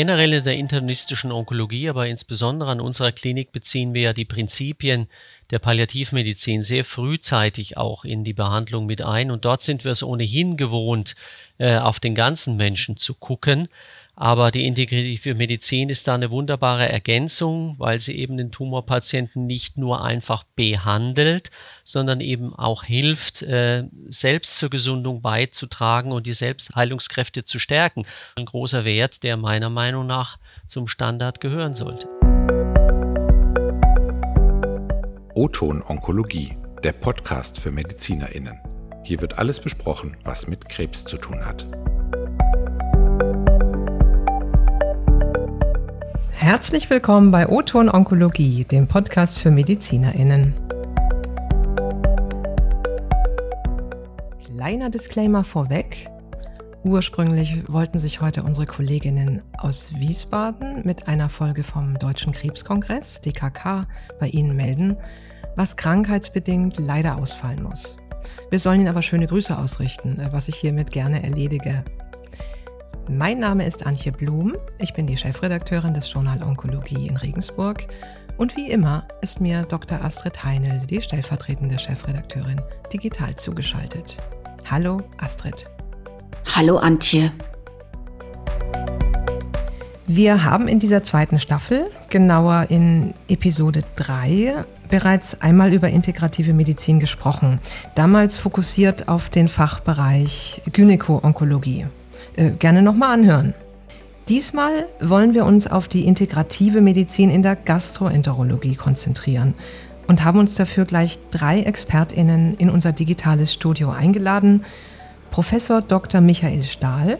Generell in der internistischen Onkologie, aber insbesondere an unserer Klinik beziehen wir ja die Prinzipien der Palliativmedizin sehr frühzeitig auch in die Behandlung mit ein. Und dort sind wir es ohnehin gewohnt, äh, auf den ganzen Menschen zu gucken. Aber die integrative Medizin ist da eine wunderbare Ergänzung, weil sie eben den Tumorpatienten nicht nur einfach behandelt, sondern eben auch hilft, äh, selbst zur Gesundung beizutragen und die Selbstheilungskräfte zu stärken. Ein großer Wert, der meiner Meinung nach zum Standard gehören sollte. O-Ton Onkologie, der Podcast für MedizinerInnen. Hier wird alles besprochen, was mit Krebs zu tun hat. Herzlich willkommen bei O-Ton Onkologie, dem Podcast für MedizinerInnen. Kleiner Disclaimer vorweg. Ursprünglich wollten sich heute unsere Kolleginnen aus Wiesbaden mit einer Folge vom Deutschen Krebskongress, DKK, bei Ihnen melden, was krankheitsbedingt leider ausfallen muss. Wir sollen Ihnen aber schöne Grüße ausrichten, was ich hiermit gerne erledige. Mein Name ist Antje Blum, ich bin die Chefredakteurin des Journal Onkologie in Regensburg und wie immer ist mir Dr. Astrid Heinel, die stellvertretende Chefredakteurin, digital zugeschaltet. Hallo Astrid. Hallo Antje. Wir haben in dieser zweiten Staffel, genauer in Episode 3, bereits einmal über integrative Medizin gesprochen. Damals fokussiert auf den Fachbereich Gynäko-Onkologie äh, gerne nochmal anhören. Diesmal wollen wir uns auf die integrative Medizin in der Gastroenterologie konzentrieren und haben uns dafür gleich drei ExpertInnen in unser digitales Studio eingeladen. Professor Dr. Michael Stahl,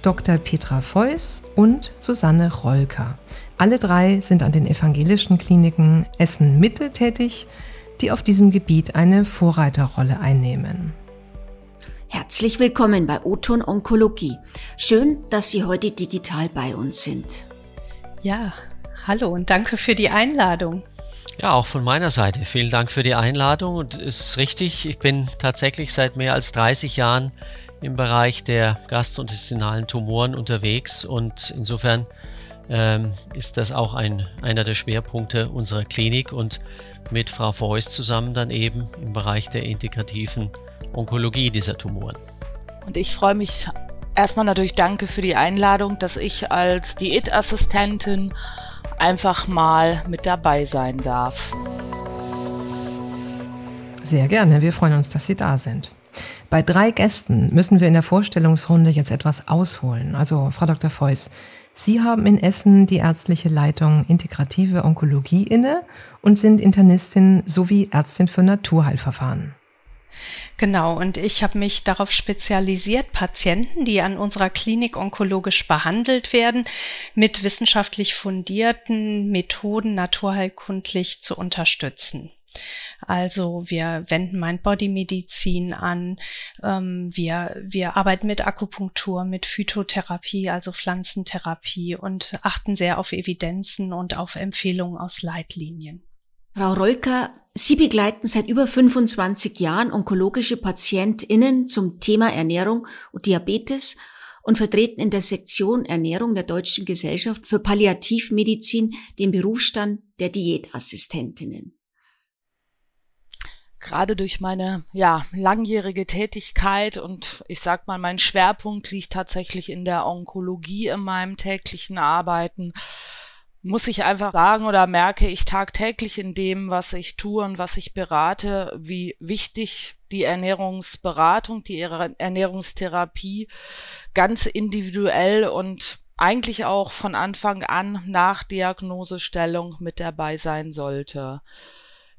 Dr. Petra Feuß und Susanne Rolker. Alle drei sind an den evangelischen Kliniken Essen-Mitte tätig, die auf diesem Gebiet eine Vorreiterrolle einnehmen. Herzlich willkommen bei Oton Onkologie. Schön, dass Sie heute digital bei uns sind. Ja, hallo und danke für die Einladung. Ja, auch von meiner Seite. Vielen Dank für die Einladung. Und es ist richtig, ich bin tatsächlich seit mehr als 30 Jahren im Bereich der gastrointestinalen Tumoren unterwegs und insofern ähm, ist das auch ein, einer der Schwerpunkte unserer Klinik und mit Frau Feuß zusammen dann eben im Bereich der integrativen Onkologie dieser Tumoren. Und ich freue mich erstmal natürlich danke für die Einladung, dass ich als Diätassistentin einfach mal mit dabei sein darf. Sehr gerne, wir freuen uns, dass Sie da sind. Bei drei Gästen müssen wir in der Vorstellungsrunde jetzt etwas ausholen. Also, Frau Dr. Feuß, Sie haben in Essen die ärztliche Leitung Integrative Onkologie inne und sind Internistin sowie Ärztin für Naturheilverfahren. Genau, und ich habe mich darauf spezialisiert, Patienten, die an unserer Klinik onkologisch behandelt werden, mit wissenschaftlich fundierten Methoden naturheilkundlich zu unterstützen. Also wir wenden Mind-Body-Medizin an, ähm, wir, wir arbeiten mit Akupunktur, mit Phytotherapie, also Pflanzentherapie und achten sehr auf Evidenzen und auf Empfehlungen aus Leitlinien. Frau Rolker, Sie begleiten seit über 25 Jahren onkologische PatientInnen zum Thema Ernährung und Diabetes und vertreten in der Sektion Ernährung der Deutschen Gesellschaft für Palliativmedizin den Berufsstand der Diätassistentinnen. Gerade durch meine ja langjährige Tätigkeit und ich sag mal, mein Schwerpunkt liegt tatsächlich in der Onkologie in meinem täglichen Arbeiten muss ich einfach sagen oder merke ich tagtäglich in dem, was ich tue und was ich berate, wie wichtig die Ernährungsberatung, die Ernährungstherapie ganz individuell und eigentlich auch von Anfang an nach Diagnosestellung mit dabei sein sollte.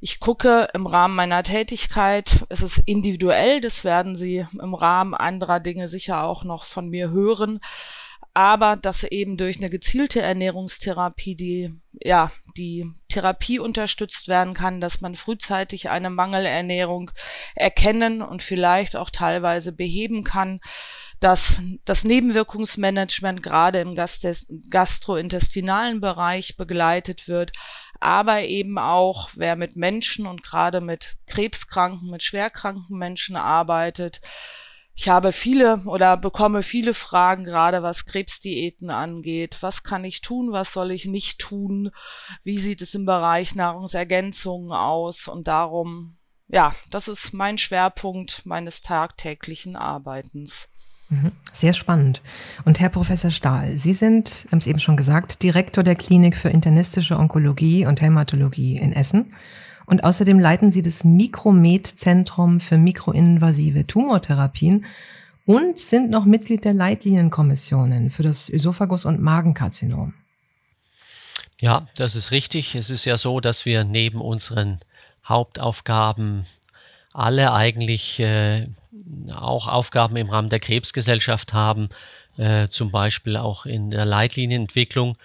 Ich gucke im Rahmen meiner Tätigkeit, es ist individuell, das werden Sie im Rahmen anderer Dinge sicher auch noch von mir hören, aber dass eben durch eine gezielte Ernährungstherapie die, ja, die Therapie unterstützt werden kann, dass man frühzeitig eine Mangelernährung erkennen und vielleicht auch teilweise beheben kann, dass das Nebenwirkungsmanagement gerade im gastrointestinalen Bereich begleitet wird, aber eben auch, wer mit Menschen und gerade mit krebskranken, mit schwerkranken Menschen arbeitet, ich habe viele oder bekomme viele Fragen, gerade was Krebsdiäten angeht. Was kann ich tun? Was soll ich nicht tun? Wie sieht es im Bereich Nahrungsergänzungen aus? Und darum, ja, das ist mein Schwerpunkt meines tagtäglichen Arbeitens. Mhm. Sehr spannend. Und Herr Professor Stahl, Sie sind, haben es eben schon gesagt, Direktor der Klinik für internistische Onkologie und Hämatologie in Essen. Und außerdem leiten Sie das Mikromed-Zentrum für mikroinvasive Tumortherapien und sind noch Mitglied der Leitlinienkommissionen für das Ösophagus- und Magenkarzinom. Ja, das ist richtig. Es ist ja so, dass wir neben unseren Hauptaufgaben alle eigentlich äh, auch Aufgaben im Rahmen der Krebsgesellschaft haben, äh, zum Beispiel auch in der Leitlinienentwicklung.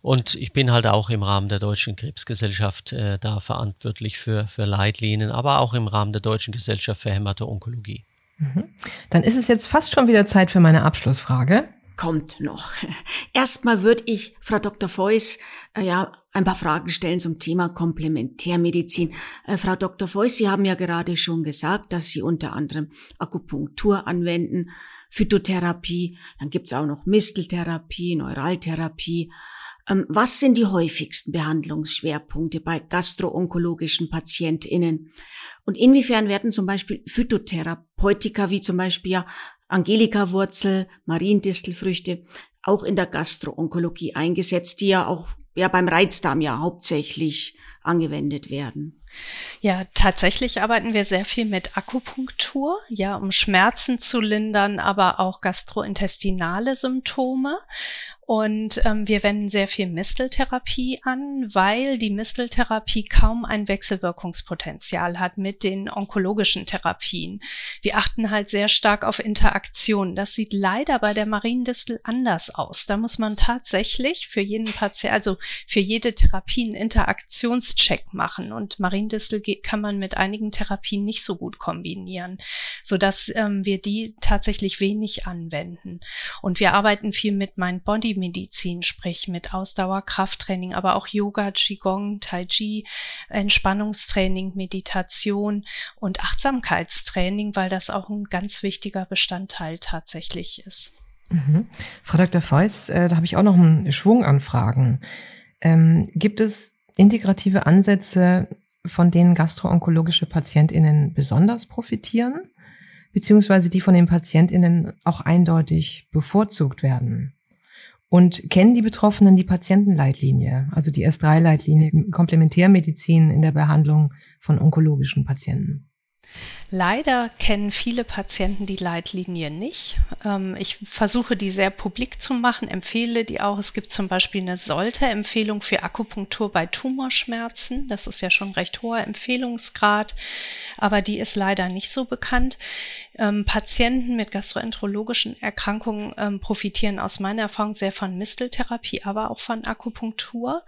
Und ich bin halt auch im Rahmen der Deutschen Krebsgesellschaft äh, da verantwortlich für, für Leitlinien, aber auch im Rahmen der Deutschen Gesellschaft für Hämato-Onkologie. Mhm. Dann ist es jetzt fast schon wieder Zeit für meine Abschlussfrage. Kommt noch. Erstmal würde ich Frau Dr. Feuss äh, ja ein paar Fragen stellen zum Thema Komplementärmedizin. Äh, Frau Dr. Feuss, Sie haben ja gerade schon gesagt, dass Sie unter anderem Akupunktur anwenden, Phytotherapie, dann gibt's auch noch Misteltherapie, Neuraltherapie. Ähm, was sind die häufigsten Behandlungsschwerpunkte bei gastroonkologischen PatientInnen? Und inwiefern werden zum Beispiel Phytotherapeutika wie zum Beispiel Angelika-Wurzel, Mariendistelfrüchte auch in der Gastroonkologie eingesetzt, die ja auch ja beim Reizdarm ja hauptsächlich angewendet werden. Ja, tatsächlich arbeiten wir sehr viel mit Akupunktur, ja, um Schmerzen zu lindern, aber auch gastrointestinale Symptome. Und ähm, wir wenden sehr viel Misteltherapie an, weil die Misteltherapie kaum ein Wechselwirkungspotenzial hat mit den onkologischen Therapien. Wir achten halt sehr stark auf Interaktion. Das sieht leider bei der Mariendistel anders aus. Da muss man tatsächlich für jeden Patienten, also für jede Therapie einen Interaktionscheck machen. Und Mariendistel kann man mit einigen Therapien nicht so gut kombinieren, sodass ähm, wir die tatsächlich wenig anwenden. Und wir arbeiten viel mit Mind Body Medizin, sprich mit Ausdauer, Krafttraining, aber auch Yoga, Qigong, Tai Chi, Entspannungstraining, Meditation und Achtsamkeitstraining, weil das auch ein ganz wichtiger Bestandteil tatsächlich ist. Mhm. Frau Dr. Feuss, äh, da habe ich auch noch einen Schwung an Fragen. Ähm, gibt es integrative Ansätze, von denen gastroonkologische PatientInnen besonders profitieren? beziehungsweise die von den PatientInnen auch eindeutig bevorzugt werden. Und kennen die Betroffenen die Patientenleitlinie, also die S3-Leitlinie Komplementärmedizin in der Behandlung von onkologischen Patienten? Leider kennen viele Patienten die Leitlinie nicht. Ähm, ich versuche die sehr publik zu machen, empfehle die auch. Es gibt zum Beispiel eine Sollte-Empfehlung für Akupunktur bei Tumorschmerzen. Das ist ja schon recht hoher Empfehlungsgrad, aber die ist leider nicht so bekannt. Ähm, Patienten mit gastroenterologischen Erkrankungen ähm, profitieren aus meiner Erfahrung sehr von Misteltherapie, aber auch von Akupunktur.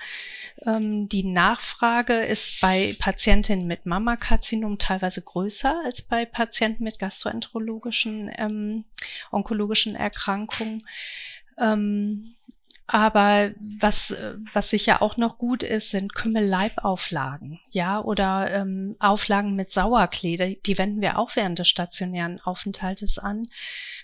die Nachfrage ist bei Patientinnen mit Mammakarzinom teilweise größer als bei Patienten mit gastroenterologischen, ähm, onkologischen Erkrankungen. Ähm, aber was, was sicher auch noch gut ist, sind Kümmelleibauflagen, ja, oder ähm, Auflagen mit Sauerklee. Die wenden wir auch während des stationären Aufenthaltes an,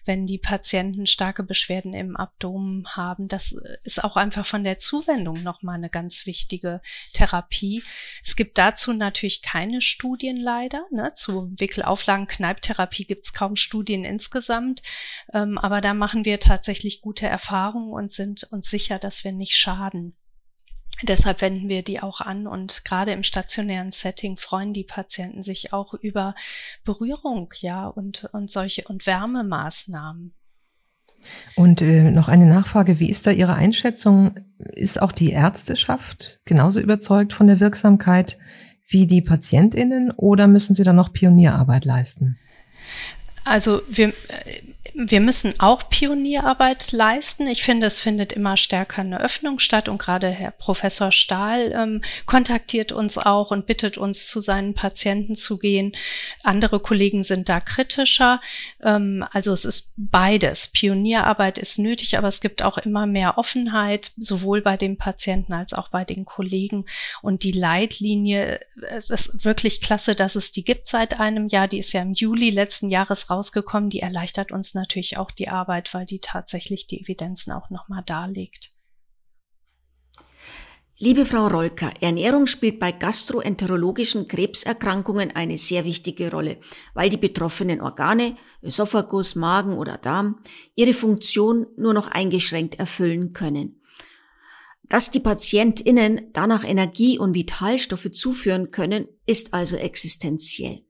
wenn die Patienten starke Beschwerden im Abdomen haben. Das ist auch einfach von der Zuwendung nochmal eine ganz wichtige Therapie. Es gibt dazu natürlich keine Studien leider. Ne? Zu Wickelauflagen, Kneiptherapie gibt es kaum Studien insgesamt. Ähm, aber da machen wir tatsächlich gute Erfahrungen und sind uns sicher, dass wir nicht schaden. Deshalb wenden wir die auch an und gerade im stationären Setting freuen die Patienten sich auch über Berührung, ja, und, und solche und Wärmemaßnahmen. Und äh, noch eine Nachfrage, wie ist da Ihre Einschätzung? Ist auch die Ärzteschaft genauso überzeugt von der Wirksamkeit wie die Patientinnen oder müssen Sie da noch Pionierarbeit leisten? Also wir Wir müssen auch Pionierarbeit leisten. Ich finde, es findet immer stärker eine Öffnung statt und gerade Herr Professor Stahl ähm, kontaktiert uns auch und bittet uns, zu seinen Patienten zu gehen. Andere Kollegen sind da kritischer. Ähm, also es ist beides. Pionierarbeit ist nötig, aber es gibt auch immer mehr Offenheit, sowohl bei den Patienten als auch bei den Kollegen. Und die Leitlinie, es ist wirklich klasse, dass es die gibt seit einem Jahr. Die ist ja im Juli letzten Jahres rausgekommen. Die erleichtert uns natürlich auch die Arbeit, weil die tatsächlich die Evidenzen auch nochmal darlegt. Liebe Frau Rolker, Ernährung spielt bei gastroenterologischen Krebserkrankungen eine sehr wichtige Rolle, weil die betroffenen Organe, Esophagus, Magen oder Darm, ihre Funktion nur noch eingeschränkt erfüllen können. Dass die PatientInnen danach Energie und Vitalstoffe zuführen können, ist also existenziell.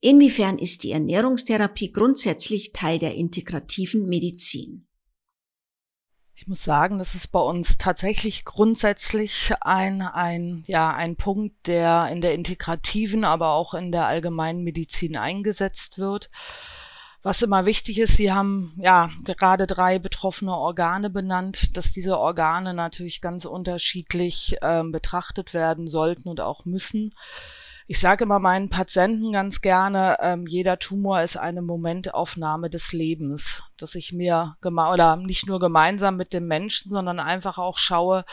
Inwiefern ist die Ernährungstherapie grundsätzlich Teil der integrativen Medizin? Ich muss sagen, das ist bei uns tatsächlich grundsätzlich ein, ein, ja, ein Punkt, der in der integrativen, aber auch in der allgemeinen Medizin eingesetzt wird. Was immer wichtig ist, Sie haben ja gerade drei betroffene Organe benannt, dass diese Organe natürlich ganz unterschiedlich äh, betrachtet werden sollten und auch müssen. Ich sage immer meinen Patienten ganz gerne, ähm, jeder Tumor ist eine Momentaufnahme des Lebens, dass ich mir oder nicht nur gemeinsam mit dem Menschen, sondern einfach auch schaue,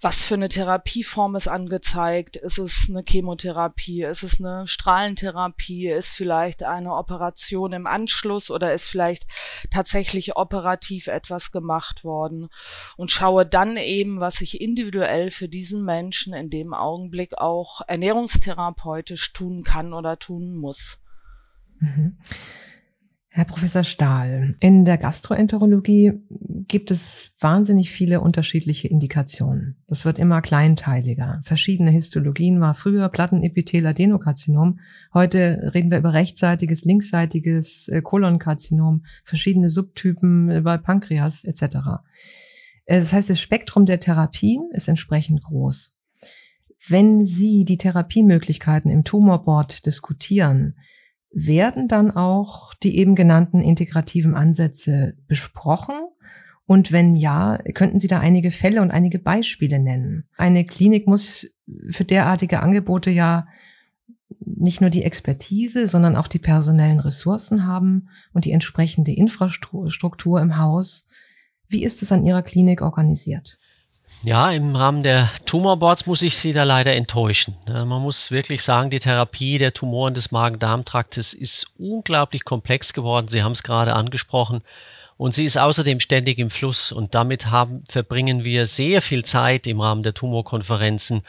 was für eine Therapieform ist angezeigt. Ist es eine Chemotherapie? Ist es eine Strahlentherapie? Ist vielleicht eine Operation im Anschluss oder ist vielleicht tatsächlich operativ etwas gemacht worden? Und schaue dann eben, was ich individuell für diesen Menschen in dem Augenblick auch ernährungstherapeutisch tun kann oder tun muss. Mhm. Herr Professor Stahl, in der Gastroenterologie gibt es wahnsinnig viele unterschiedliche Indikationen. Das wird immer kleinteiliger. Verschiedene Histologien war früher Plattenepithel Adenokarzinom. Heute reden wir über rechtseitiges, linksseitiges äh, Kolonkarzinom, verschiedene Subtypen über Pankreas etc. Äh, das heißt, das Spektrum der Therapien ist entsprechend groß. Wenn Sie die Therapiemöglichkeiten im Tumorboard diskutieren, werden dann auch die eben genannten integrativen Ansätze besprochen? Und wenn ja, könnten Sie da einige Fälle und einige Beispiele nennen? Eine Klinik muss für derartige Angebote ja nicht nur die Expertise, sondern auch die personellen Ressourcen haben und die entsprechende Infrastruktur im Haus. Wie ist es an Ihrer Klinik organisiert? Ja, im Rahmen der Tumorboards muss ich Sie da leider enttäuschen. Man muss wirklich sagen, die Therapie der Tumoren des Magen-Darm-Traktes ist unglaublich komplex geworden. Sie haben es gerade angesprochen. Und sie ist außerdem ständig im Fluss. Und damit haben, verbringen wir sehr viel Zeit im Rahmen der Tumorkonferenzen,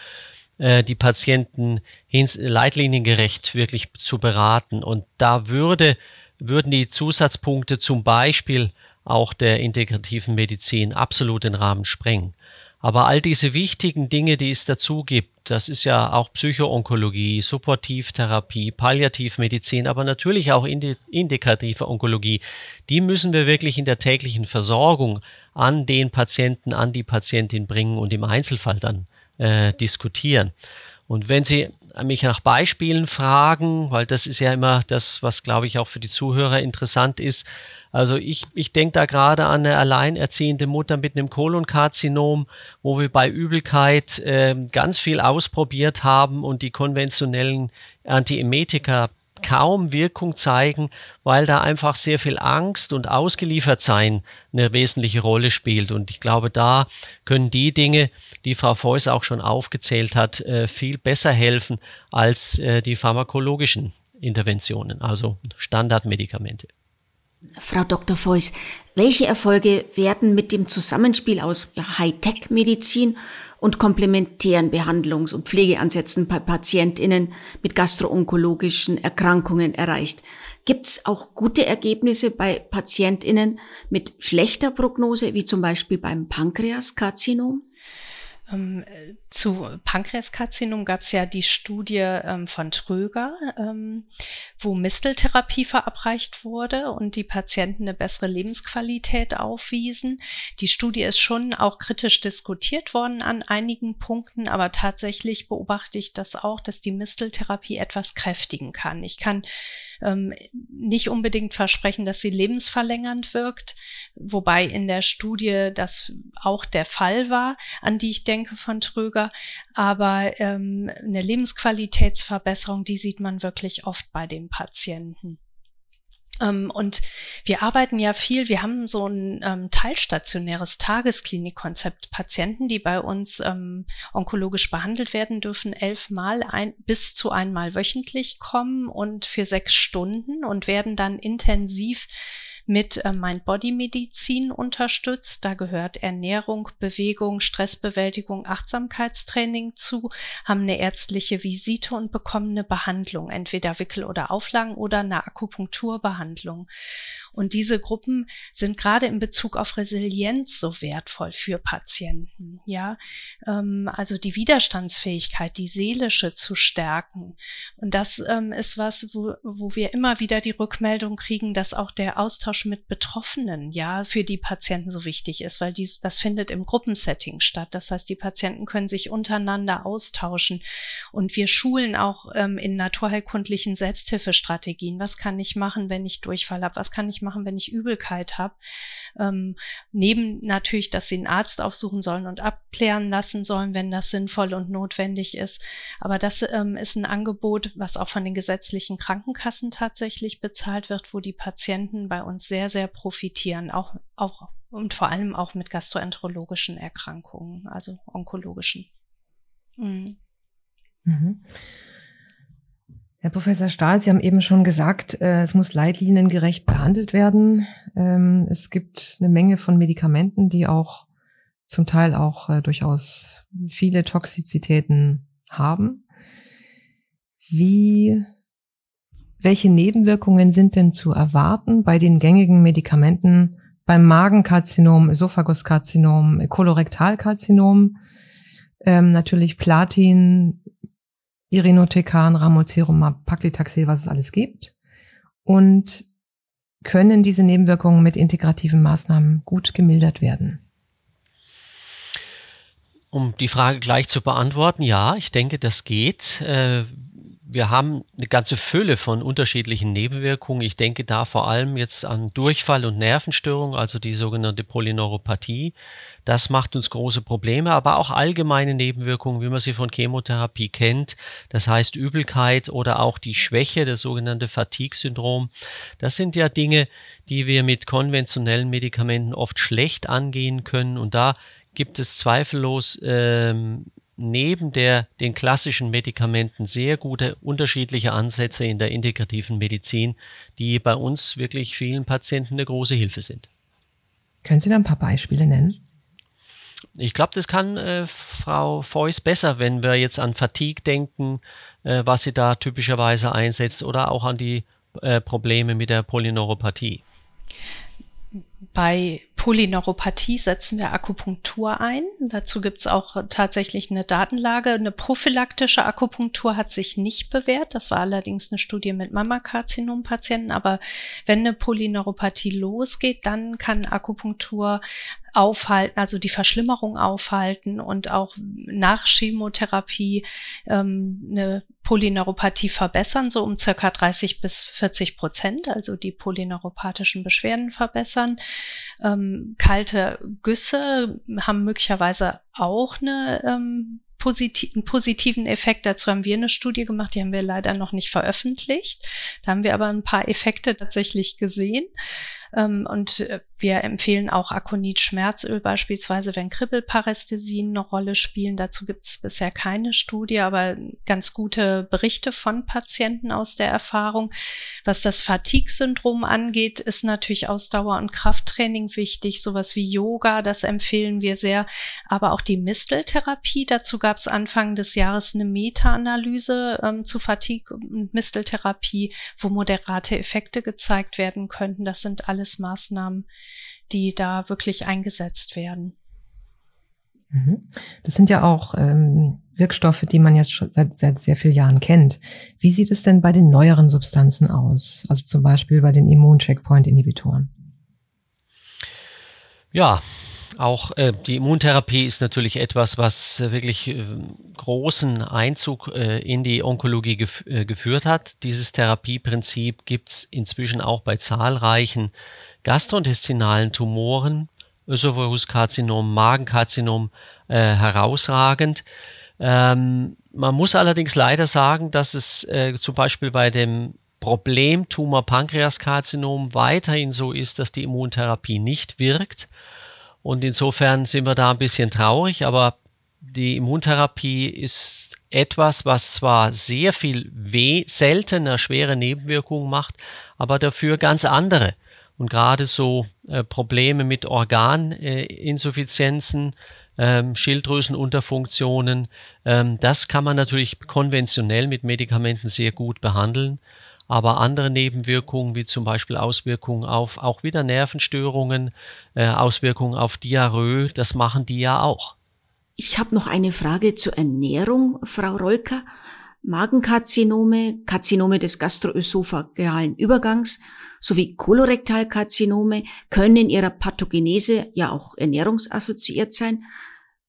äh, die Patienten leitliniengerecht wirklich zu beraten. Und da würde, würden die Zusatzpunkte zum Beispiel auch der integrativen Medizin absolut den Rahmen sprengen. Aber all diese wichtigen Dinge, die es dazu gibt, das ist ja auch Psychoonkologie, Supportivtherapie, Palliativmedizin, aber natürlich auch indikative Onkologie, die müssen wir wirklich in der täglichen Versorgung an den Patienten, an die Patientin bringen und im Einzelfall dann äh, diskutieren. Und wenn Sie mich nach Beispielen fragen, weil das ist ja immer das, was, glaube ich, auch für die Zuhörer interessant ist, also ich, ich denke da gerade an eine alleinerziehende Mutter mit einem Kolonkarzinom, wo wir bei Übelkeit äh, ganz viel ausprobiert haben und die konventionellen Antiemetika kaum Wirkung zeigen, weil da einfach sehr viel Angst und Ausgeliefertsein eine wesentliche Rolle spielt. Und ich glaube, da können die Dinge, die Frau Feuss auch schon aufgezählt hat, äh, viel besser helfen als äh, die pharmakologischen Interventionen, also Standardmedikamente. Frau Dr. Feuss, welche Erfolge werden mit dem Zusammenspiel aus Hightech-Medizin und komplementären Behandlungs- und Pflegeansätzen bei PatientInnen mit gastroonkologischen Erkrankungen erreicht? Gibt es auch gute Ergebnisse bei PatientInnen mit schlechter Prognose, wie zum Beispiel beim Pankreaskarzinom? Ähm, zu Pankreaskarzinom gab es ja die Studie ähm, von Tröger, ähm, wo Misteltherapie verabreicht wurde und die Patienten eine bessere Lebensqualität aufwiesen. Die Studie ist schon auch kritisch diskutiert worden an einigen Punkten, aber tatsächlich beobachte ich das auch, dass die Misteltherapie etwas kräftigen kann. Ich kann ähm, nicht unbedingt versprechen, dass sie lebensverlängernd wirkt, wobei in der Studie das auch der Fall war, an die ich denke von Tröger. Aber ähm, eine Lebensqualitätsverbesserung, die sieht man wirklich oft bei den Patienten. Ähm, und wir arbeiten ja viel, wir haben so ein ähm, teilstationäres Tagesklinikkonzept. Patienten, die bei uns ähm, onkologisch behandelt werden, dürfen elfmal ein, bis zu einmal wöchentlich kommen und für sechs Stunden und werden dann intensiv mit äh, Mind-Body-Medizin unterstützt. Da gehört Ernährung, Bewegung, Stressbewältigung, Achtsamkeitstraining zu, haben eine ärztliche Visite und bekommen eine Behandlung, entweder Wickel- oder Auflagen oder eine Akupunkturbehandlung. Und diese Gruppen sind gerade in Bezug auf Resilienz so wertvoll für Patienten. Ja, ähm, also die Widerstandsfähigkeit, die seelische zu stärken. Und das ähm, ist was, wo, wo wir immer wieder die Rückmeldung kriegen, dass auch der Austausch mit Betroffenen ja für die Patienten so wichtig ist, weil dies, das findet im Gruppensetting statt. Das heißt, die Patienten können sich untereinander austauschen. Und wir schulen auch ähm, in naturheilkundlichen Selbsthilfestrategien. Was kann ich machen, wenn ich Durchfall habe? Was kann ich machen, wenn ich Übelkeit habe. Ähm, neben natürlich, dass sie einen Arzt aufsuchen sollen und abklären lassen sollen, wenn das sinnvoll und notwendig ist. Aber das ähm, ist ein Angebot, was auch von den gesetzlichen Krankenkassen tatsächlich bezahlt wird, wo die Patienten bei uns sehr, sehr profitieren, auch, auch und vor allem auch mit gastroenterologischen Erkrankungen, also onkologischen. Mhm. Mhm. Herr Professor Stahl, Sie haben eben schon gesagt, äh, es muss leitliniengerecht behandelt werden. Ähm, es gibt eine Menge von Medikamenten, die auch zum Teil auch äh, durchaus viele Toxizitäten haben. Wie, welche Nebenwirkungen sind denn zu erwarten bei den gängigen Medikamenten beim Magenkarzinom, Esophaguskarzinom, Kolorektalkarzinom? Ähm, natürlich Platin, Irinotecan, Ramocerumab, Paclitaxel, was es alles gibt. Und können diese Nebenwirkungen mit integrativen Maßnahmen gut gemildert werden? Um die Frage gleich zu beantworten, ja, ich denke, das geht. Äh, wir haben eine ganze Fülle von unterschiedlichen Nebenwirkungen. Ich denke da vor allem jetzt an Durchfall und Nervenstörung, also die sogenannte Polyneuropathie. Das macht uns große Probleme, aber auch allgemeine Nebenwirkungen, wie man sie von Chemotherapie kennt. Das heißt Übelkeit oder auch die Schwäche, das sogenannte Fatigue-Syndrom. Das sind ja Dinge, die wir mit konventionellen Medikamenten oft schlecht angehen können. Und da gibt es zweifellos ähm, neben der, den klassischen Medikamenten sehr gute unterschiedliche Ansätze in der integrativen Medizin, die bei uns wirklich vielen Patienten eine große Hilfe sind. Können Sie da ein paar Beispiele nennen? Ich glaube, das kann äh, Frau Feuss besser, wenn wir jetzt an Fatigue denken, äh, was sie da typischerweise einsetzt, oder auch an die äh, Probleme mit der Polyneuropathie. Bei Polyneuropathie setzen wir Akupunktur ein. Dazu gibt es auch tatsächlich eine Datenlage. Eine prophylaktische Akupunktur hat sich nicht bewährt. Das war allerdings eine Studie mit Mammakarzinom-Patienten. Aber wenn eine Polyneuropathie losgeht, dann kann Akupunktur aufhalten, also die Verschlimmerung aufhalten und auch nach Chemotherapie ähm, eine Polyneuropathie verbessern, so um circa 30 bis 40 Prozent, also die polyneuropathischen Beschwerden verbessern. Ähm, kalte Güsse haben möglicherweise auch eine ähm, positiv, einen positiven Effekt. Dazu haben wir eine Studie gemacht, die haben wir leider noch nicht veröffentlicht. Da haben wir aber ein paar Effekte tatsächlich gesehen. Ähm, und äh, wir empfehlen auch Akonit-Schmerzöl beispielsweise, wenn Kribbelparästhesien eine Rolle spielen. Dazu gibt es bisher keine Studie, aber ganz gute Berichte von Patienten aus der Erfahrung. Was das Fatigue-Syndrom angeht, ist natürlich Ausdauer- und Krafttraining wichtig. Sowas wie Yoga, das empfehlen wir sehr. Aber auch die Misteltherapie. Dazu gab es Anfang des Jahres eine Meta-Analyse ähm, zu Fatigue- und Misteltherapie, wo moderate Effekte gezeigt werden könnten. Das sind alles Maßnahmen, die da wirklich eingesetzt werden. Mhm. Das sind ja auch ähm, Wirkstoffe, die man jetzt schon seit, seit sehr vielen Jahren kennt. Wie sieht es denn bei den neueren Substanzen aus? Also zum Beispiel bei den Immuncheckpoint-Inhibitoren? Ja, Auch äh, die Immuntherapie ist natürlich etwas, was äh, wirklich äh, großen Einzug äh, in die Onkologie gef äh, geführt hat. Dieses Therapieprinzip gibt es inzwischen auch bei zahlreichen gastrointestinalen Tumoren, Ösophaguskarzinom, Magenkarzinom herausragend. Ähm, man muss allerdings leider sagen, dass es zum Beispiel bei dem Problemtumor Pankreaskarzinom weiterhin so ist, dass die Immuntherapie nicht wirkt und insofern sind wir da ein bisschen traurig, aber die Immuntherapie ist etwas, was zwar sehr viel weh, seltener schwere Nebenwirkungen macht, aber dafür ganz andere. Und gerade so äh, Probleme mit Organinsuffizienzen, äh, ähm, Schilddrüsenunterfunktionen, ähm, das kann man natürlich konventionell mit Medikamenten sehr gut behandeln. Aber andere Nebenwirkungen, wie zum Beispiel Auswirkungen auf auch wieder Nervenstörungen, äh, Auswirkungen auf Diarrhoe, das machen die ja auch. Ich habe noch eine Frage zur Ernährung, Frau Rolker. Magenkarzinome, Karzinome des gastroösophagalen Übergangs sowie Kolorektalkarzinome können in ihrer Pathogenese ja auch ernährungsassoziiert sein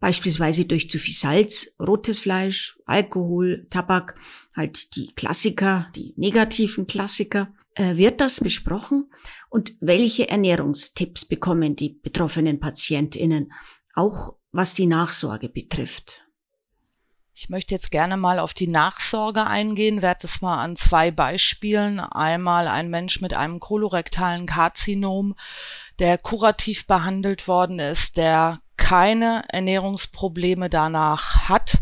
beispielsweise durch zu viel Salz, rotes Fleisch, Alkohol, Tabak, halt die Klassiker, die negativen Klassiker. Äh, wird das besprochen? Und welche Ernährungstipps bekommen die betroffenen Patientinnen, auch was die Nachsorge betrifft? Ich möchte jetzt gerne mal auf die Nachsorge eingehen, werde das mal an zwei Beispielen. Einmal ein Mensch mit einem kolorektalen Karzinom, der kurativ behandelt worden ist, der keine Ernährungsprobleme danach hat,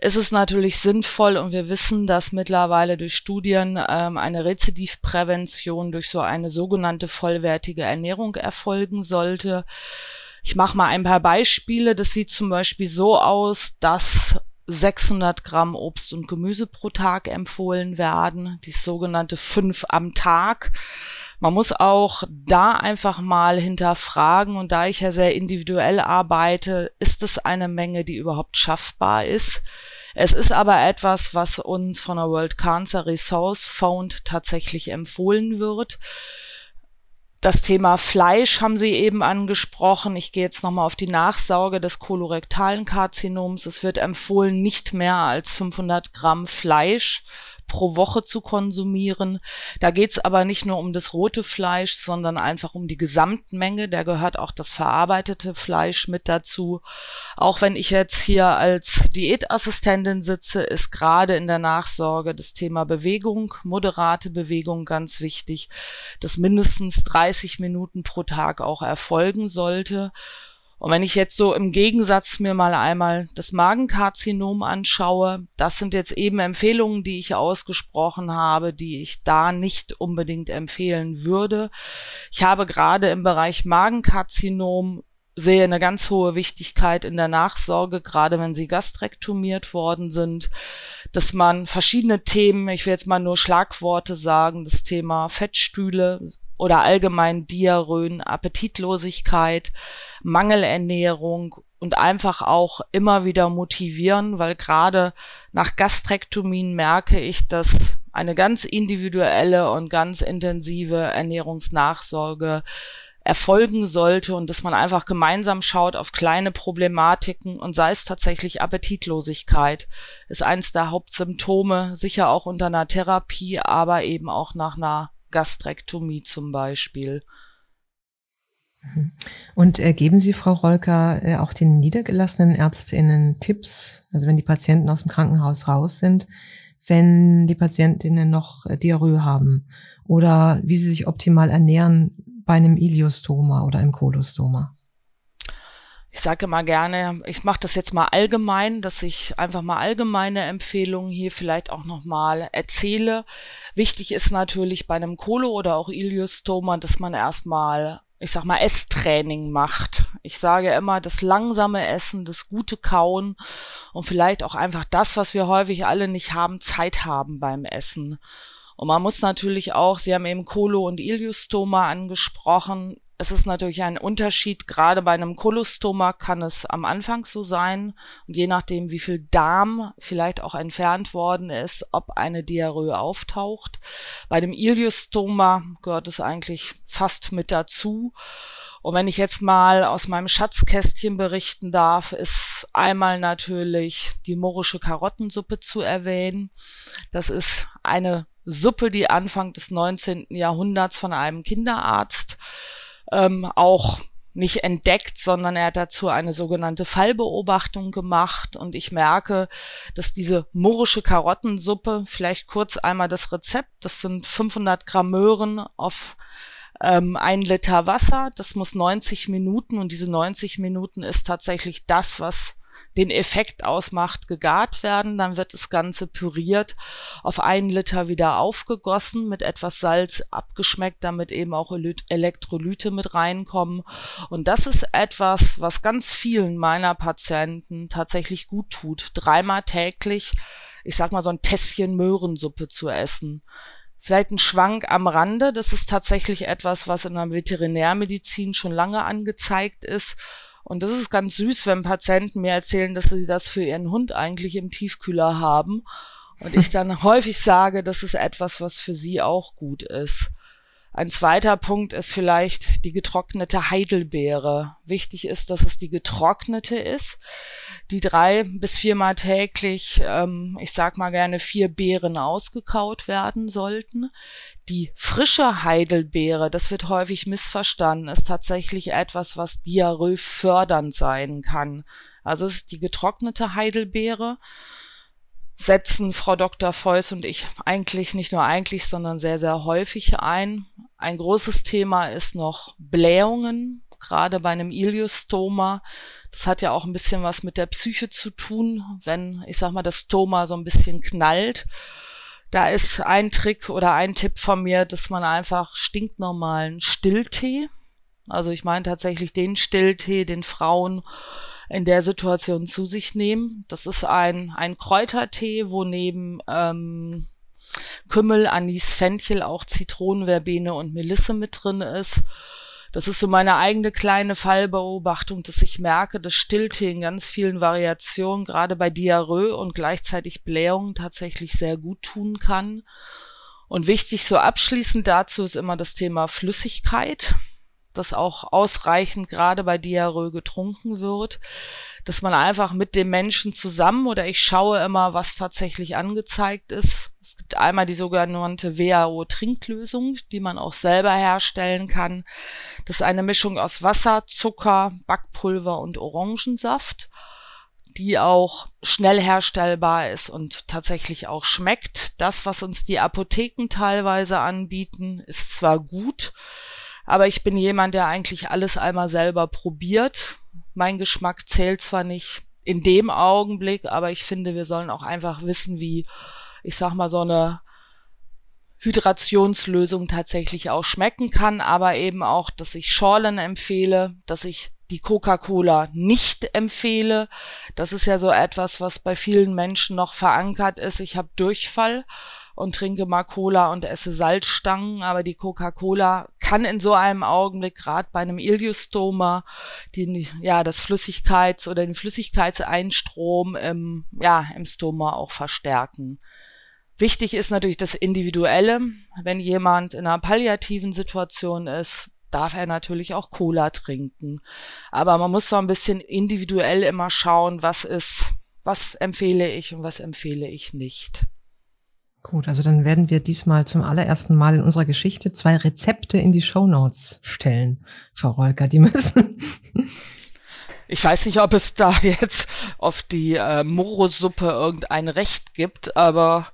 ist es natürlich sinnvoll und wir wissen, dass mittlerweile durch Studien ähm, eine Rezidivprävention durch so eine sogenannte vollwertige Ernährung erfolgen sollte. Ich mache mal ein paar Beispiele. Das sieht zum Beispiel so aus, dass 600 Gramm Obst und Gemüse pro Tag empfohlen werden, die sogenannte 5 am Tag. Man muss auch da einfach mal hinterfragen und da ich ja sehr individuell arbeite, ist es eine Menge, die überhaupt schaffbar ist. Es ist aber etwas, was uns von der World Cancer Resource Fund tatsächlich empfohlen wird. Das Thema Fleisch haben Sie eben angesprochen. Ich gehe jetzt nochmal auf die Nachsauge des kolorektalen Karzinoms. Es wird empfohlen, nicht mehr als 500 Gramm Fleisch pro Woche zu konsumieren. Da geht's aber nicht nur um das rote Fleisch, sondern einfach um die Gesamtmenge. Da gehört auch das verarbeitete Fleisch mit dazu. Auch wenn ich jetzt hier als Diätassistentin sitze, ist gerade in der Nachsorge das Thema Bewegung, moderate Bewegung ganz wichtig, dass mindestens 30 Minuten pro Tag auch erfolgen sollte. Und wenn ich jetzt so im Gegensatz mir mal einmal das Magenkarzinom anschaue, das sind jetzt eben Empfehlungen, die ich ausgesprochen habe, die ich da nicht unbedingt empfehlen würde. Ich habe gerade im Bereich Magenkarzinom sehe eine ganz hohe Wichtigkeit in der Nachsorge, gerade wenn sie gastrektomiert worden sind, dass man verschiedene Themen, ich will jetzt mal nur Schlagworte sagen, das Thema Fettstühle, oder allgemein Diarrhoen, Appetitlosigkeit, Mangelernährung und einfach auch immer wieder motivieren, weil gerade nach Gastrektomien merke ich, dass eine ganz individuelle und ganz intensive Ernährungsnachsorge erfolgen sollte und dass man einfach gemeinsam schaut auf kleine Problematiken und sei es tatsächlich Appetitlosigkeit, ist eins der Hauptsymptome, sicher auch unter einer Therapie, aber eben auch nach einer Gastrektomie zum Beispiel. Und äh, geben Sie, Frau Rolker, äh, auch den niedergelassenen Ärztinnen Tipps, also wenn die Patienten aus dem Krankenhaus raus sind, wenn die Patientinnen noch äh, Diarrhoe haben oder wie sie sich optimal ernähren bei einem Iliostoma oder einem Kolostoma? Ich sage immer gerne, ich mache das jetzt mal allgemein, dass ich einfach mal allgemeine Empfehlungen hier vielleicht auch nochmal erzähle. Wichtig ist natürlich bei einem Kolo oder auch Iliostoma, dass man erstmal, ich sag mal, Esstraining macht. Ich sage immer, das langsame Essen, das gute Kauen und vielleicht auch einfach das, was wir häufig alle nicht haben, Zeit haben beim Essen. Und man muss natürlich auch, Sie haben eben Kolo und Iliostoma angesprochen, es ist natürlich ein Unterschied, gerade bei einem Kolostoma kann es am Anfang so sein und je nachdem, wie viel Darm vielleicht auch entfernt worden ist, ob eine Diarrhoe auftaucht. Bei dem Iliostoma gehört es eigentlich fast mit dazu. Und wenn ich jetzt mal aus meinem Schatzkästchen berichten darf, ist einmal natürlich die morische Karottensuppe zu erwähnen. Das ist eine Suppe, die Anfang des 19. Jahrhunderts von einem Kinderarzt ähm, auch nicht entdeckt, sondern er hat dazu eine sogenannte Fallbeobachtung gemacht. Und ich merke, dass diese morische Karottensuppe, vielleicht kurz einmal das Rezept, das sind 500 Gramm Möhren auf ähm, ein Liter Wasser, das muss 90 Minuten und diese 90 Minuten ist tatsächlich das, was den Effekt ausmacht, gegart werden. Dann wird das Ganze püriert, auf einen Liter wieder aufgegossen, mit etwas Salz abgeschmeckt, damit eben auch Elektrolyte mit reinkommen. Und das ist etwas, was ganz vielen meiner Patienten tatsächlich gut tut. Dreimal täglich, ich sag mal, so ein Tässchen Möhrensuppe zu essen. Vielleicht ein Schwank am Rande. Das ist tatsächlich etwas, was in der Veterinärmedizin schon lange angezeigt ist und das ist ganz süß, wenn Patienten mir erzählen, dass sie das für ihren Hund eigentlich im Tiefkühler haben. Und ich dann häufig sage, das ist etwas, was für sie auch gut ist. Ein zweiter Punkt ist vielleicht die getrocknete Heidelbeere. Wichtig ist, dass es die getrocknete ist, die drei bis viermal täglich, ähm, ich sag mal gerne vier Beeren ausgekaut werden sollten. Die frische Heidelbeere, das wird häufig missverstanden, ist tatsächlich etwas, was Diarrhoe fördernd sein kann. Also es ist die getrocknete Heidelbeere setzen Frau Dr. Feuss und ich eigentlich nicht nur eigentlich, sondern sehr, sehr häufig ein. Ein großes Thema ist noch Blähungen, gerade bei einem Iliostoma. Das hat ja auch ein bisschen was mit der Psyche zu tun, wenn, ich sag mal, das Stoma so ein bisschen knallt. Da ist ein Trick oder ein Tipp von mir, dass man einfach stinknormalen Stilltee, also ich meine tatsächlich den Stilltee, den Frauen in der Situation zu sich nehmen. Das ist ein, ein Kräutertee, wo neben ähm, Kümmel, Anis, Fenchel auch Zitronen, Verbene und Melisse mit drin ist. Das ist so meine eigene kleine Fallbeobachtung, dass ich merke, dass Stillte in ganz vielen Variationen, gerade bei Diarrhoe und gleichzeitig Blähungen tatsächlich sehr gut tun kann. Und wichtig so abschließend dazu ist immer das Thema Flüssigkeit dass auch ausreichend gerade bei Diarrhoe getrunken wird, dass man einfach mit dem Menschen zusammen oder ich schaue immer, was tatsächlich angezeigt ist. Es gibt einmal die sogenannte WHO-Trinklösung, die man auch selber herstellen kann. Das ist eine Mischung aus Wasser, Zucker, Backpulver und Orangensaft die auch schnell herstellbar ist und tatsächlich auch schmeckt. Das, was uns die Apotheken teilweise anbieten, ist zwar gut, aber ich bin jemand, der eigentlich alles einmal selber probiert. Mein Geschmack zählt zwar nicht in dem Augenblick, aber ich finde, wir sollen auch einfach wissen, wie, ich sag mal, so eine Hydrationslösung tatsächlich auch schmecken kann, aber eben auch, dass ich Schorlen empfehle, dass ich die Coca-Cola nicht empfehle. Das ist ja so etwas, was bei vielen Menschen noch verankert ist. Ich habe Durchfall und trinke mal Cola und esse Salzstangen, aber die Coca-Cola kann in so einem Augenblick, gerade bei einem Iliostoma, die, ja, das Flüssigkeits- oder den Flüssigkeitseinstrom im, ja, im Stoma auch verstärken. Wichtig ist natürlich das Individuelle. Wenn jemand in einer palliativen Situation ist, darf er natürlich auch Cola trinken. Aber man muss so ein bisschen individuell immer schauen, was ist, was empfehle ich und was empfehle ich nicht. Gut, also dann werden wir diesmal zum allerersten Mal in unserer Geschichte zwei Rezepte in die Show Notes stellen, Frau Rolker. Die müssen. Ich weiß nicht, ob es da jetzt auf die äh, Moro-Suppe irgendein Recht gibt, aber.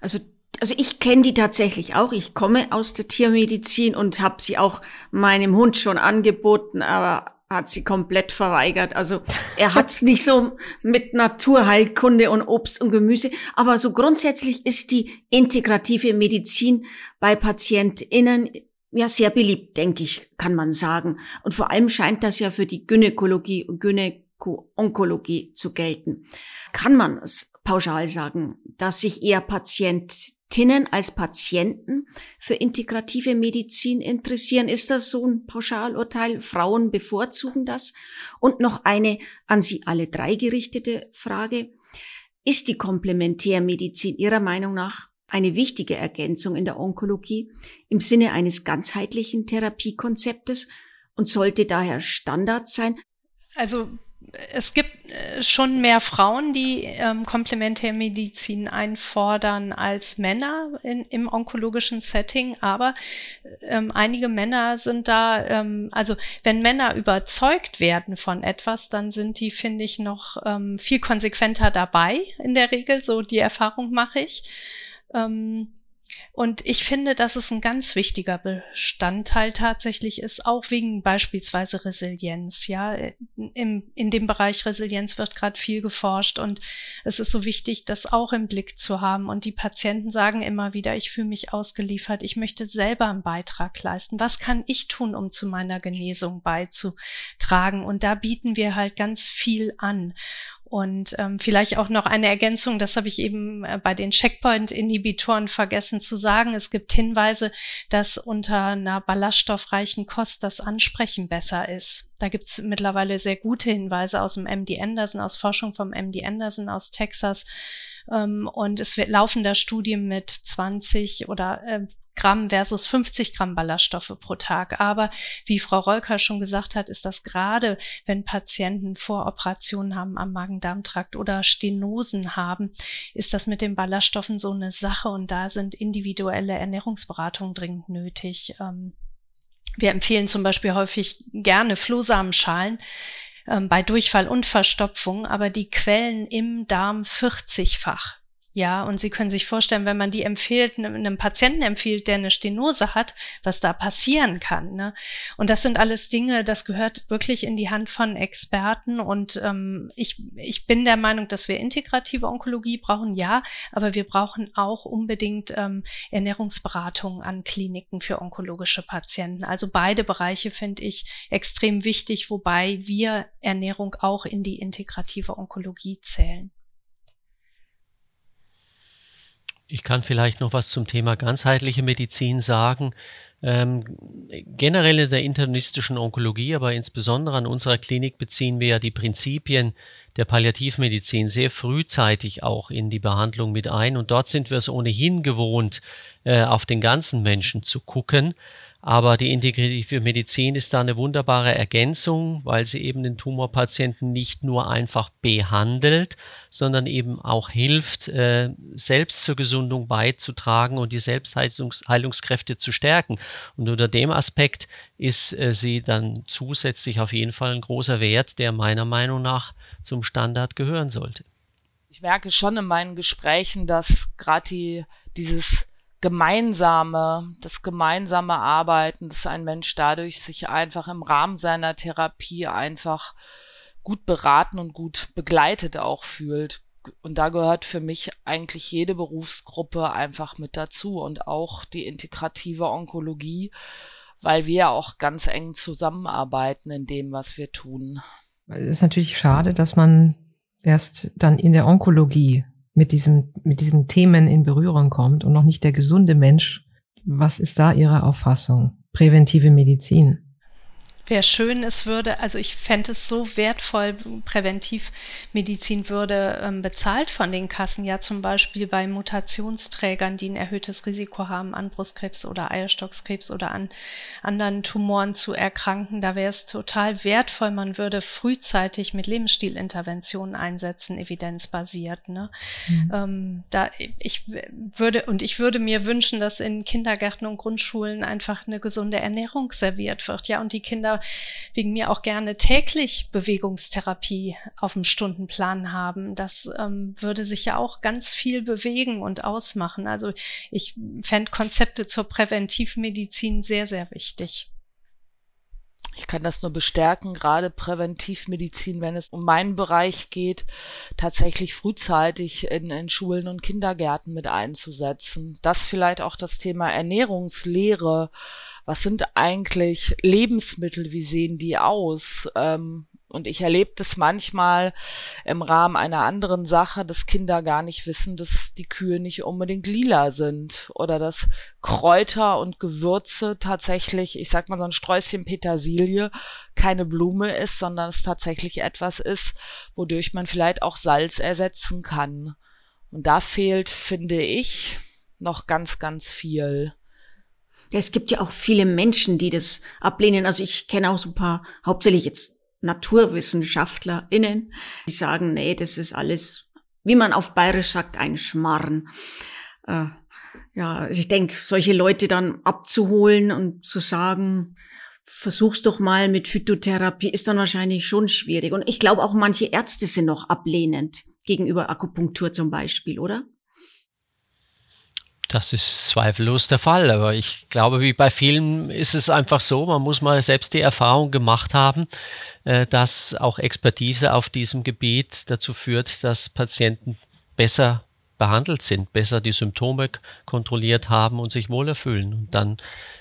Also, also ich kenne die tatsächlich auch. Ich komme aus der Tiermedizin und habe sie auch meinem Hund schon angeboten, aber hat sie komplett verweigert. Also er hat's nicht so mit Naturheilkunde und Obst und Gemüse. Aber so grundsätzlich ist die integrative Medizin bei PatientInnen ja sehr beliebt, denke ich, kann man sagen. Und vor allem scheint das ja für die Gynäkologie und Gynäko-Onkologie zu gelten. Kann man es pauschal sagen, dass sich eher Patient Tinnen als Patienten für integrative Medizin interessieren. Ist das so ein Pauschalurteil? Frauen bevorzugen das? Und noch eine an Sie alle drei gerichtete Frage. Ist die Komplementärmedizin Ihrer Meinung nach eine wichtige Ergänzung in der Onkologie im Sinne eines ganzheitlichen Therapiekonzeptes? und sollte daher Standard sein? Also es gibt äh, schon mehr Frauen, die ähm, Komplementärmedizin einfordern als Männer in, im onkologischen Setting, aber ähm, einige Männer sind da, ähm, also wenn Männer überzeugt werden von etwas, dann sind die, finde ich, noch ähm, viel konsequenter dabei in der Regel, so die Erfahrung mache ich. Ähm, und ich finde, dass es ein ganz wichtiger Bestandteil tatsächlich ist, auch wegen beispielsweise Resilienz. Ja, im, in dem Bereich Resilienz wird gerade viel geforscht und es ist so wichtig, das auch im Blick zu haben. Und die Patienten sagen immer wieder, ich fühle mich ausgeliefert, ich möchte selber einen Beitrag leisten. Was kann ich tun, um zu meiner Genesung beizutragen? Und da bieten wir halt ganz viel an. Und ähm, vielleicht auch noch eine Ergänzung, das habe ich eben äh, bei den Checkpoint-Inhibitoren vergessen zu sagen. Es gibt Hinweise, dass unter einer ballaststoffreichen Kost das Ansprechen besser ist. Da gibt es mittlerweile sehr gute Hinweise aus dem MD Anderson, aus Forschung vom MD Anderson aus Texas. Ähm, und es wird laufen da Studien mit 20 oder äh, Gramm versus 50 Gramm Ballaststoffe pro Tag. Aber wie Frau Rolker schon gesagt hat, ist das gerade, wenn Patienten Voroperationen haben am Magen-Darm-Trakt oder Stenosen haben, ist das mit den Ballaststoffen so eine Sache und da sind individuelle Ernährungsberatungen dringend nötig. Ähm, wir empfehlen zum Beispiel häufig gerne Flohsamenschalen ähm, bei Durchfall und Verstopfung, aber die quellen im Darm 40-fach. Ja, und Sie können sich vorstellen, wenn man die empfiehlt, einem Patienten empfiehlt, der eine Stenose hat, was da passieren kann. Ne? Und das sind alles Dinge, das gehört wirklich in die Hand von Experten. Und ähm, ich, ich bin der Meinung, dass wir integrative Onkologie brauchen, ja, aber wir brauchen auch unbedingt ähm, Ernährungsberatung an Kliniken für onkologische Patienten. Also beide Bereiche finde ich extrem wichtig, wobei wir Ernährung auch in die integrative Onkologie zählen. Ich kann vielleicht noch was zum Thema ganzheitliche Medizin sagen. Ähm, generell in der internistischen Onkologie, aber insbesondere an unserer Klinik beziehen wir ja die Prinzipien der Palliativmedizin sehr frühzeitig auch in die Behandlung mit ein. Und dort sind wir es ohnehin gewohnt, äh, auf den ganzen Menschen zu gucken. Aber die integrative Medizin ist da eine wunderbare Ergänzung, weil sie eben den Tumorpatienten nicht nur einfach behandelt, sondern eben auch hilft, äh, selbst zur Gesundung beizutragen und die Selbstheilungskräfte zu stärken. Und unter dem Aspekt ist äh, sie dann zusätzlich auf jeden Fall ein großer Wert, der meiner Meinung nach zum Standard gehören sollte. Ich merke schon in meinen Gesprächen, dass gerade die, dieses gemeinsame, das gemeinsame Arbeiten, dass ein Mensch dadurch sich einfach im Rahmen seiner Therapie einfach gut beraten und gut begleitet auch fühlt. Und da gehört für mich eigentlich jede Berufsgruppe einfach mit dazu und auch die integrative Onkologie, weil wir ja auch ganz eng zusammenarbeiten in dem, was wir tun. Es ist natürlich schade, dass man erst dann in der Onkologie mit diesem, mit diesen Themen in Berührung kommt und noch nicht der gesunde Mensch. Was ist da Ihre Auffassung? Präventive Medizin wäre schön, es würde, also ich fände es so wertvoll, Präventivmedizin würde ähm, bezahlt von den Kassen, ja zum Beispiel bei Mutationsträgern, die ein erhöhtes Risiko haben, an Brustkrebs oder Eierstockskrebs oder an anderen Tumoren zu erkranken. Da wäre es total wertvoll, man würde frühzeitig mit Lebensstilinterventionen einsetzen, evidenzbasiert. Ne? Mhm. Ähm, da ich würde und ich würde mir wünschen, dass in Kindergärten und Grundschulen einfach eine gesunde Ernährung serviert wird, ja, und die Kinder wegen mir auch gerne täglich Bewegungstherapie auf dem Stundenplan haben. Das ähm, würde sich ja auch ganz viel bewegen und ausmachen. Also ich fände Konzepte zur Präventivmedizin sehr, sehr wichtig. Ich kann das nur bestärken, gerade Präventivmedizin, wenn es um meinen Bereich geht, tatsächlich frühzeitig in, in Schulen und Kindergärten mit einzusetzen. Das vielleicht auch das Thema Ernährungslehre was sind eigentlich Lebensmittel, wie sehen die aus? Ähm, und ich erlebe das manchmal im Rahmen einer anderen Sache, dass Kinder gar nicht wissen, dass die Kühe nicht unbedingt lila sind oder dass Kräuter und Gewürze tatsächlich, ich sag mal so ein Sträußchen Petersilie, keine Blume ist, sondern es tatsächlich etwas ist, wodurch man vielleicht auch Salz ersetzen kann. Und da fehlt, finde ich, noch ganz, ganz viel. Es gibt ja auch viele Menschen, die das ablehnen. Also ich kenne auch so ein paar, hauptsächlich jetzt NaturwissenschaftlerInnen, die sagen, nee, das ist alles, wie man auf Bayerisch sagt, ein Schmarren. Äh, ja, also ich denke, solche Leute dann abzuholen und zu sagen, versuch's doch mal mit Phytotherapie, ist dann wahrscheinlich schon schwierig. Und ich glaube auch manche Ärzte sind noch ablehnend gegenüber Akupunktur zum Beispiel, oder? Das ist zweifellos der Fall, aber ich glaube, wie bei vielen ist es einfach so, man muss mal selbst die Erfahrung gemacht haben, äh, dass auch Expertise auf diesem Gebiet dazu führt, dass Patienten besser behandelt sind, besser die Symptome kontrolliert haben und sich wohler fühlen. Und dann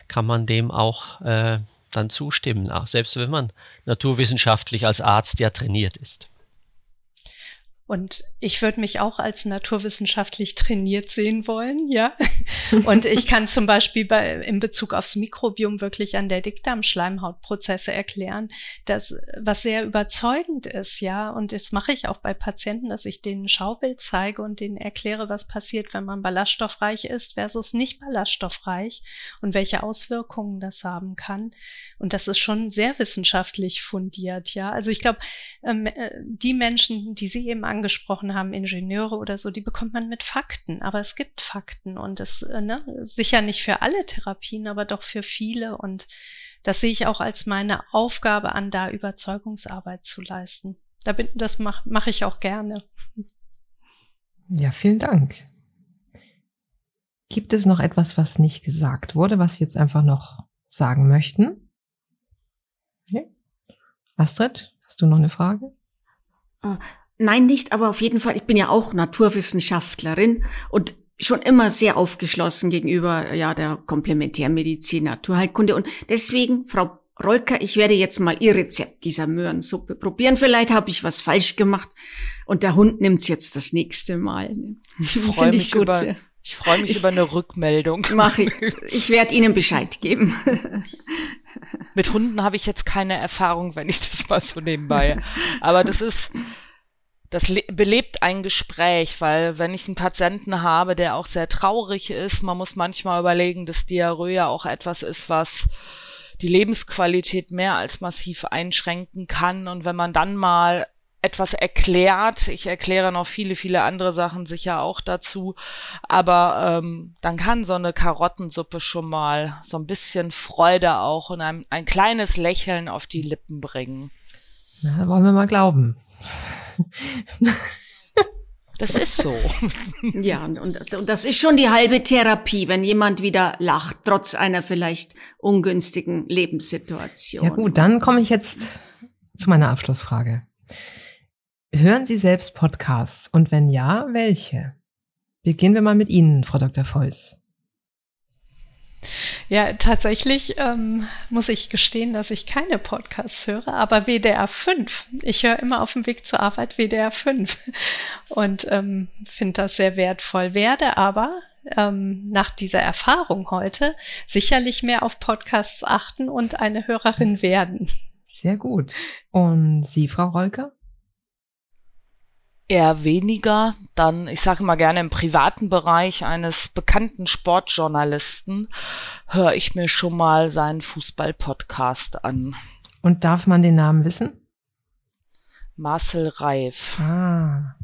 kann man dem auch äh, dann zustimmen, auch selbst wenn man naturwissenschaftlich als Arzt ja trainiert ist. Und ich würde mich auch als naturwissenschaftlich trainiert sehen wollen, ja. Und ich kann zum Beispiel bei, in Bezug aufs Mikrobiom wirklich an der Dickdarmschleimhautprozesse erklären, dass was sehr überzeugend ist, ja. Und das mache ich auch bei Patienten, dass ich denen ein Schaubild zeige und denen erkläre, was passiert, wenn man ballaststoffreich ist versus nicht ballaststoffreich und welche Auswirkungen das haben kann. Und das ist schon sehr wissenschaftlich fundiert, ja. Also ich glaube, ähm, äh, die Menschen, die Sie eben angesprochen haben, Ingenieure oder so, die bekommt man mit Fakten. Aber es gibt Fakten und es, äh, ne, sicher nicht für alle Therapien, aber doch für viele. Und das sehe ich auch als meine Aufgabe an, da Überzeugungsarbeit zu leisten. Da bin, das mache mach ich auch gerne. Ja, vielen Dank. Gibt es noch etwas, was nicht gesagt wurde, was Sie jetzt einfach noch sagen möchten? Nee? Astrid, hast du noch eine Frage? Nein, nicht, aber auf jeden Fall, ich bin ja auch Naturwissenschaftlerin und schon immer sehr aufgeschlossen gegenüber ja der Komplementärmedizin, Naturheilkunde und deswegen, Frau Rolker, ich werde jetzt mal Ihr Rezept dieser Möhrensuppe probieren. Vielleicht habe ich was falsch gemacht und der Hund nimmt's jetzt das nächste Mal. Ich freue mich, über, ich freu mich ich, über eine Rückmeldung. Mach ich. Ich werde Ihnen Bescheid geben. Mit Hunden habe ich jetzt keine Erfahrung, wenn ich das mal so nebenbei. Aber das ist, das belebt ein Gespräch, weil wenn ich einen Patienten habe, der auch sehr traurig ist, man muss manchmal überlegen, dass Diarrhoe ja auch etwas ist, was die Lebensqualität mehr als massiv einschränken kann. Und wenn man dann mal etwas erklärt, ich erkläre noch viele, viele andere Sachen sicher auch dazu, aber ähm, dann kann so eine Karottensuppe schon mal so ein bisschen Freude auch und ein, ein kleines Lächeln auf die Lippen bringen. Na, wollen wir mal glauben. Das ist so. ja, und, und das ist schon die halbe Therapie, wenn jemand wieder lacht, trotz einer vielleicht ungünstigen Lebenssituation. Ja gut, dann komme ich jetzt zu meiner Abschlussfrage. Hören Sie selbst Podcasts und wenn ja, welche? Beginnen wir mal mit Ihnen, Frau Dr. Feuß. Ja, tatsächlich ähm, muss ich gestehen, dass ich keine Podcasts höre, aber WDR 5. Ich höre immer auf dem Weg zur Arbeit WDR 5 und ähm, finde das sehr wertvoll. Werde aber ähm, nach dieser Erfahrung heute sicherlich mehr auf Podcasts achten und eine Hörerin werden. Sehr gut. Und Sie, Frau Rolker? Eher weniger. Dann, ich sage immer gerne, im privaten Bereich eines bekannten Sportjournalisten höre ich mir schon mal seinen Fußball-Podcast an. Und darf man den Namen wissen? Marcel Reif. Ah,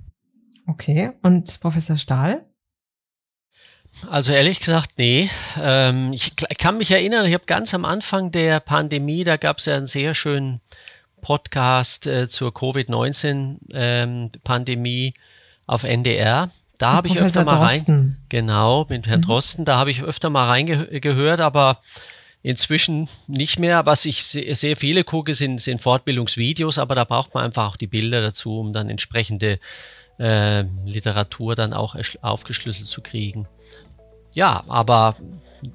okay. Und Professor Stahl? Also ehrlich gesagt, nee. Ähm, ich kann mich erinnern, ich habe ganz am Anfang der Pandemie, da gab es ja einen sehr schönen Podcast äh, zur Covid-19-Pandemie ähm, auf NDR. Da habe ich öfter mal rein. Genau, mit Herrn mhm. Drosten, da habe ich öfter mal reingehört, aber inzwischen nicht mehr. Was ich sehr viele gucke, sind, sind Fortbildungsvideos, aber da braucht man einfach auch die Bilder dazu, um dann entsprechende äh, Literatur dann auch aufgeschlüsselt zu kriegen. Ja, aber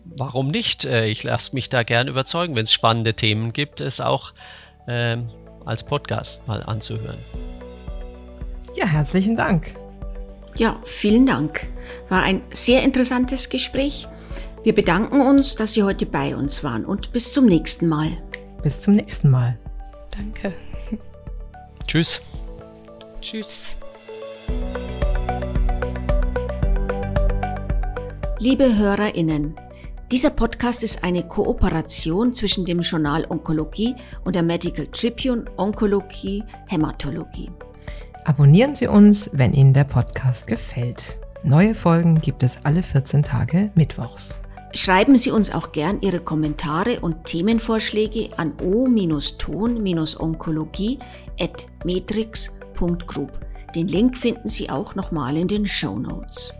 warum nicht? Äh, ich lasse mich da gern überzeugen, wenn es spannende Themen gibt, es auch ähm, als Podcast mal anzuhören. Ja, herzlichen Dank. Ja, vielen Dank. War ein sehr interessantes Gespräch. Wir bedanken uns, dass Sie heute bei uns waren und bis zum nächsten Mal. Bis zum nächsten Mal. Danke. Tschüss. Tschüss. Liebe Hörerinnen, Dieser Podcast ist eine Kooperation zwischen dem Journal Onkologie und der Medical Tribune Onkologie Hämatologie. Abonnieren Sie uns, wenn Ihnen der Podcast gefällt. Neue Folgen gibt es alle 14 Tage Mittwochs. Schreiben Sie uns auch gern Ihre Kommentare und Themenvorschläge an o-ton-onkologie at matrix.group. Den Link finden Sie auch nochmal in den Show Notes.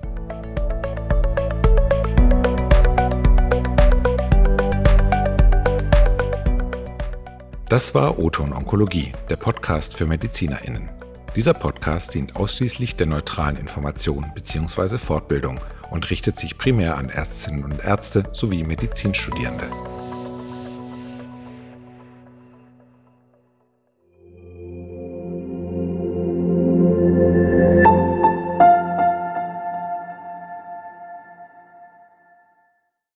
Das war Oton Onkologie, der Podcast für MedizinerInnen. Dieser Podcast dient ausschließlich der neutralen Information bzw. Fortbildung und richtet sich primär an Ärztinnen und Ärzte sowie Medizinstudierende.